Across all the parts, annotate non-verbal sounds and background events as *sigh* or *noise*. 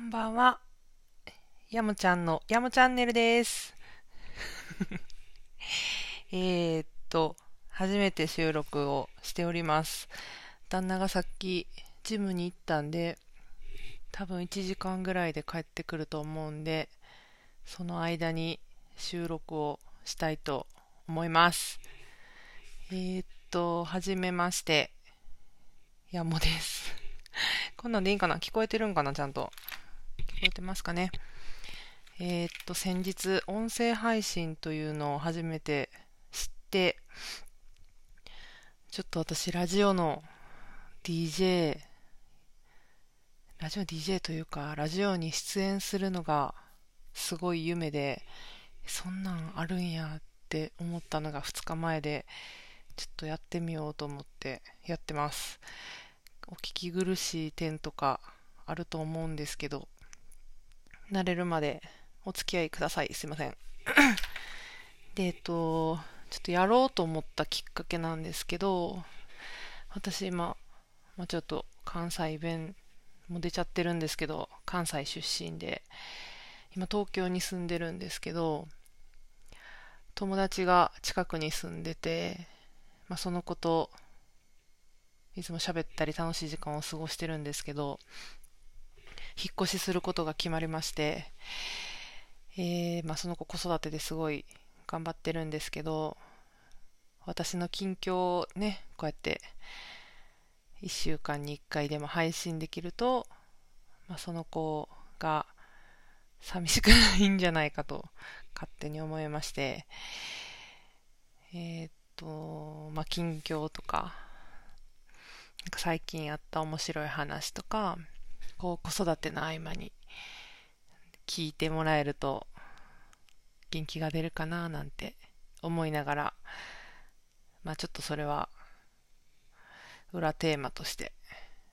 こんばんは。やもちゃんのやもチャンネルです。*laughs* えっと、初めて収録をしております。旦那がさっきジムに行ったんで、多分1時間ぐらいで帰ってくると思うんで、その間に収録をしたいと思います。え、っと、はじめまして、やもです。こんなんでいいんかな？聞こえてるんかな？ちゃんと。聞こえてますかねえー、っと、先日、音声配信というのを初めて知って、ちょっと私、ラジオの DJ、ラジオ DJ というか、ラジオに出演するのがすごい夢で、そんなんあるんやって思ったのが2日前で、ちょっとやってみようと思ってやってます。お聞き苦しい点とかあると思うんですけど、慣れるまでお付き合いください。すいません。*coughs* で、えっと、ちょっとやろうと思ったきっかけなんですけど、私今、ま、ちょっと関西弁も出ちゃってるんですけど、関西出身で、今東京に住んでるんですけど、友達が近くに住んでて、まあ、その子といつも喋ったり楽しい時間を過ごしてるんですけど、引っ越しすることが決まりまして、えー、まあ、その子子育てですごい頑張ってるんですけど、私の近況をね、こうやって1週間に1回でも配信できると、まあ、その子が寂しくないんじゃないかと勝手に思いまして、えー、っと、まあ、近況とか、なんか最近あった面白い話とか、こう子育ての合間に聞いてもらえると元気が出るかななんて思いながら、まあちょっとそれは裏テーマとして、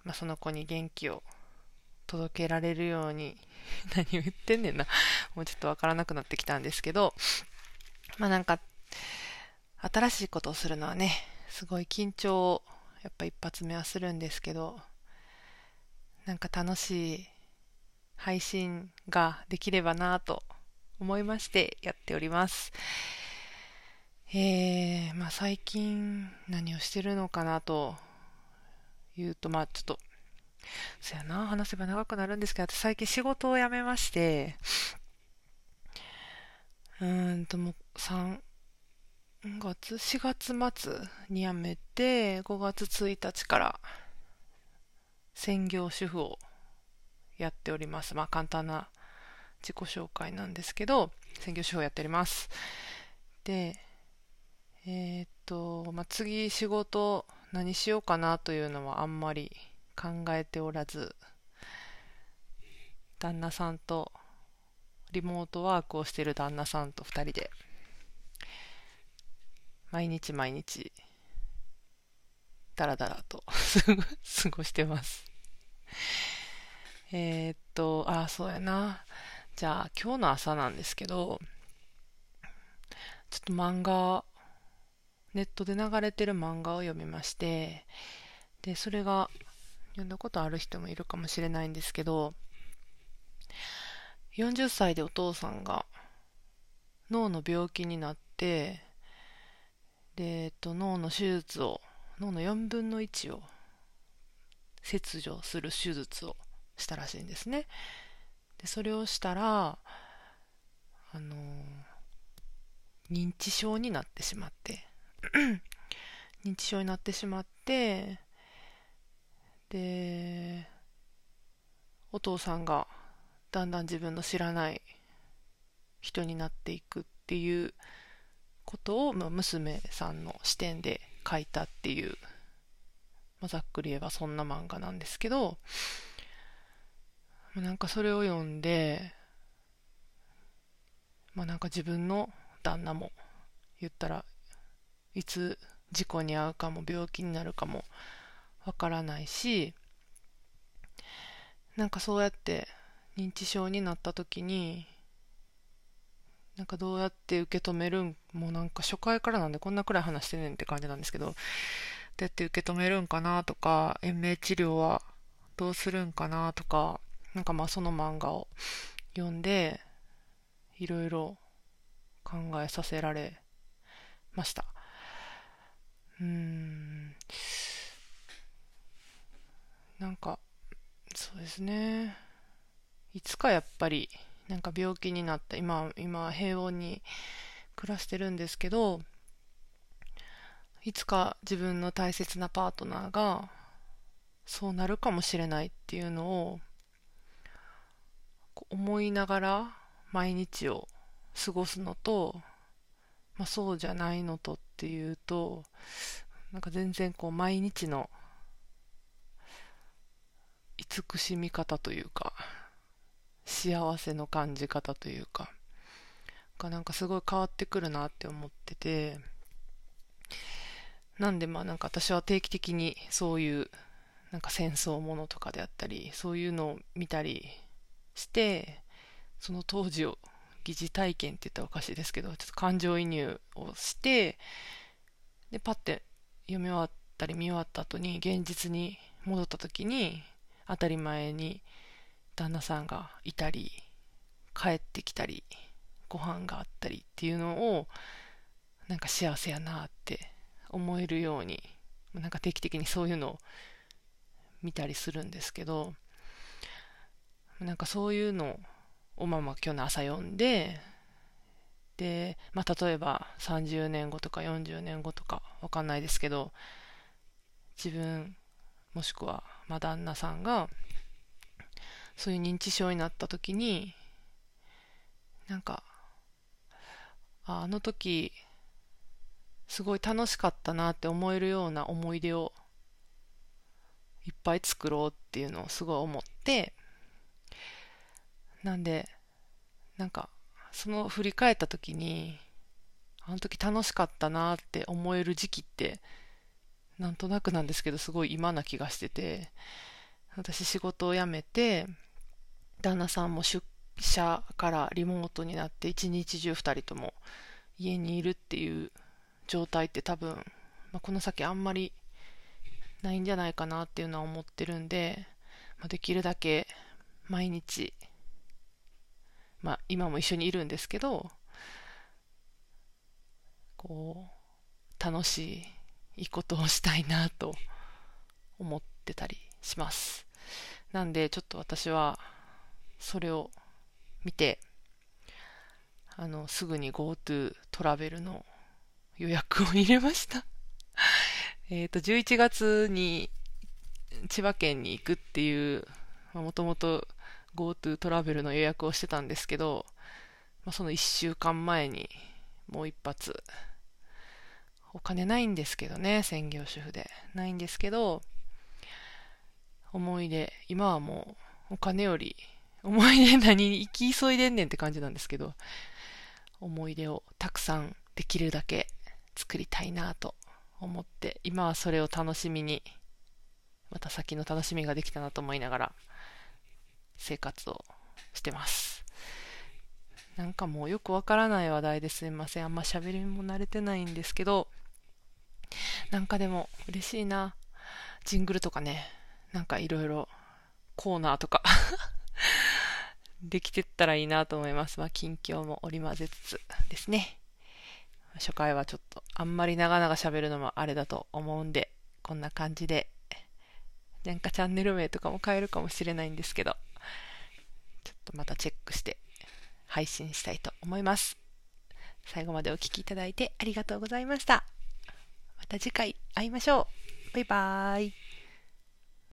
まあその子に元気を届けられるように *laughs* 何を言ってんねんな。もうちょっとわからなくなってきたんですけど、まあなんか、新しいことをするのはね、すごい緊張をやっぱ一発目はするんですけど、なんか楽しい配信ができればなと思いましてやっております。えー、まあ最近何をしてるのかなというと、まあちょっと、そやな、話せば長くなるんですけど、私最近仕事を辞めまして、うーんともう3月、4月末に辞めて、5月1日から専業主婦をやっております。まあ簡単な自己紹介なんですけど、専業主婦をやっております。で、えー、っと、まあ、次仕事何しようかなというのはあんまり考えておらず、旦那さんと、リモートワークをしている旦那さんと2人で、毎日毎日、だらだらと *laughs* 過ごしてます。えー、っと、あ、そうやな。じゃあ、今日の朝なんですけど、ちょっと漫画、ネットで流れてる漫画を読みまして、で、それが、読んだことある人もいるかもしれないんですけど、40歳でお父さんが脳の病気になって、で、えっと、脳の手術を、脳の4分の1を切除する手術をしたらしいんですね。でそれをしたら、あの認知症になってしまって *clears throat* 認知症になってしまってでお父さんがだんだん自分の知らない人になっていくっていうことを、まあ、娘さんの視点で書いたっていう、まあ、ざっくり言えばそんな漫画なんですけどなんかそれを読んで、まあなんか自分の旦那も言ったらいつ事故に遭うかも病気になるかもわからないしなんかそうやって認知症になった時になんかどうやって受け止めるんもうなんか初回からなんでこんなくらい話してねんって感じなんですけどどうやって受け止めるんかなとか延命治療はどうするんかなとかなんかまあその漫画を読んで、いろいろ考えさせられました。うーん。なんか、そうですね。いつかやっぱり、なんか病気になった、今、今平穏に暮らしてるんですけど、いつか自分の大切なパートナーがそうなるかもしれないっていうのを思いながら毎日を過ごすのと、まあ、そうじゃないのとっていうとなんか全然こう毎日の慈しみ方というか幸せの感じ方というかがなんかすごい変わってくるなって思っててなんでまあなんか私は定期的にそういうなんか戦争ものとかであったりそういうのを見たりしてその当時を疑似体験って言ったらおかしいですけどちょっと感情移入をしてでパッて読み終わったり見終わった後に現実に戻った時に当たり前に旦那さんがいたり帰ってきたりご飯があったりっていうのをなんか幸せやなって思えるようになんか定期的にそういうのを見たりするんですけどなんかそういうのをまあま今日の朝読んでで、まあ、例えば30年後とか40年後とかわかんないですけど自分もしくはまあ旦那さんがそういう認知症になった時になんかあの時すごい楽しかったなって思えるような思い出をいっぱい作ろうっていうのをすごい思ってなんでなんかその振り返った時にあの時楽しかったなって思える時期ってなんとなくなんですけどすごい今な気がしてて私仕事を辞めて旦那さんも出社からリモートになって一日中2人とも家にいるっていう状態って多分、まあ、この先あんまりないんじゃないかなっていうのは思ってるんで、まあ、できるだけ毎日、まあ、今も一緒にいるんですけどこう楽しいことをしたいなと思ってたりします。なんでちょっと私はそれを見てあのすぐに GoTo トラベルの予約を入れました *laughs* えっと、11月に千葉県に行くっていう、もともと GoTo トラベルの予約をしてたんですけど、まあ、その1週間前にもう一発、お金ないんですけどね、専業主婦で。ないんですけど、思い出、今はもうお金より、思い出何に行き急いでんねんって感じなんですけど、思い出をたくさんできるだけ作りたいなと思って今はそれを楽しみにまた先の楽しみができたなと思いながら生活をしてます。なんかもうよくわからない話題です。いません。あんま喋りも慣れてないんですけどなんかでも嬉しいな。ジングルとかねなんかいろいろコーナーとか。*laughs* できてったらいいなと思います。まあ、近況も織り交ぜつつですね。初回はちょっとあんまり長々喋るのもあれだと思うんで、こんな感じで、なんかチャンネル名とかも変えるかもしれないんですけど、ちょっとまたチェックして配信したいと思います。最後までお聴きいただいてありがとうございました。また次回会いましょう。バイバーイ。